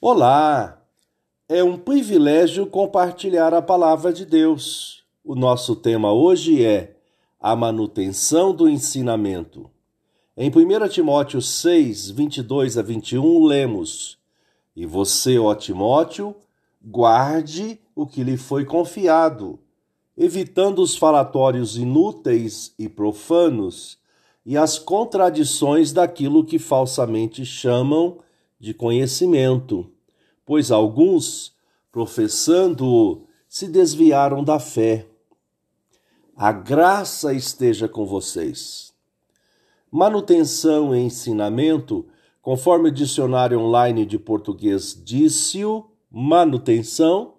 Olá! É um privilégio compartilhar a palavra de Deus. O nosso tema hoje é a manutenção do ensinamento. Em 1 Timóteo 6, 22 a 21, lemos: E você, ó Timóteo, guarde o que lhe foi confiado, evitando os falatórios inúteis e profanos e as contradições daquilo que falsamente chamam de conhecimento, pois alguns, professando-o, se desviaram da fé. A graça esteja com vocês. Manutenção e ensinamento, conforme o dicionário online de português disse-o, manutenção,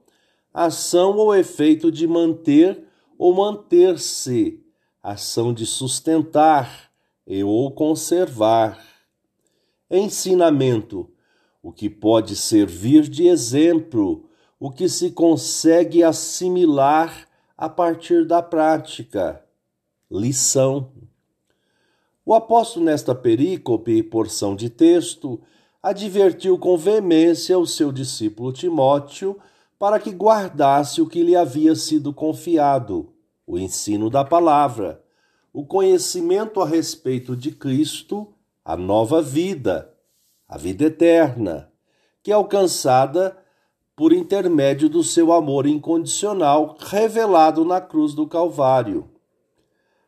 ação ou efeito de manter ou manter-se, ação de sustentar e ou conservar ensinamento, o que pode servir de exemplo, o que se consegue assimilar a partir da prática. Lição. O apóstolo, nesta perícope e porção de texto, advertiu com veemência o seu discípulo Timóteo para que guardasse o que lhe havia sido confiado, o ensino da palavra, o conhecimento a respeito de Cristo a nova vida, a vida eterna, que é alcançada por intermédio do seu amor incondicional revelado na cruz do Calvário.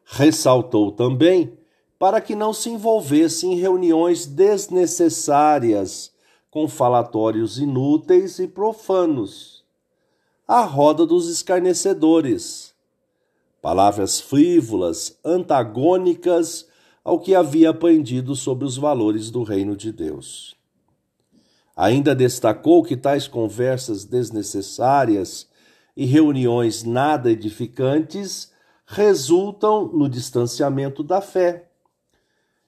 Ressaltou também para que não se envolvesse em reuniões desnecessárias com falatórios inúteis e profanos, a roda dos escarnecedores, palavras frívolas, antagônicas ao que havia aprendido sobre os valores do reino de Deus. Ainda destacou que tais conversas desnecessárias e reuniões nada edificantes resultam no distanciamento da fé.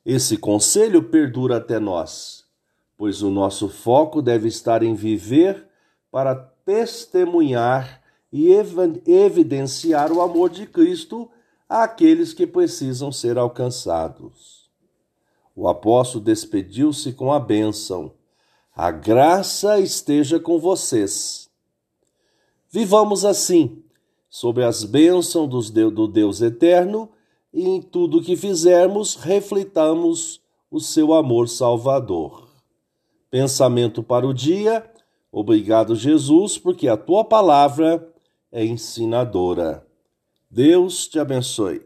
Esse conselho perdura até nós, pois o nosso foco deve estar em viver para testemunhar e evidenciar o amor de Cristo àqueles que precisam ser alcançados. O apóstolo despediu-se com a bênção: A graça esteja com vocês. Vivamos assim, sob as bênçãos do Deus eterno, e em tudo que fizermos, reflitamos o seu amor salvador. Pensamento para o dia. Obrigado, Jesus, porque a tua palavra é ensinadora. Deus te abençoe.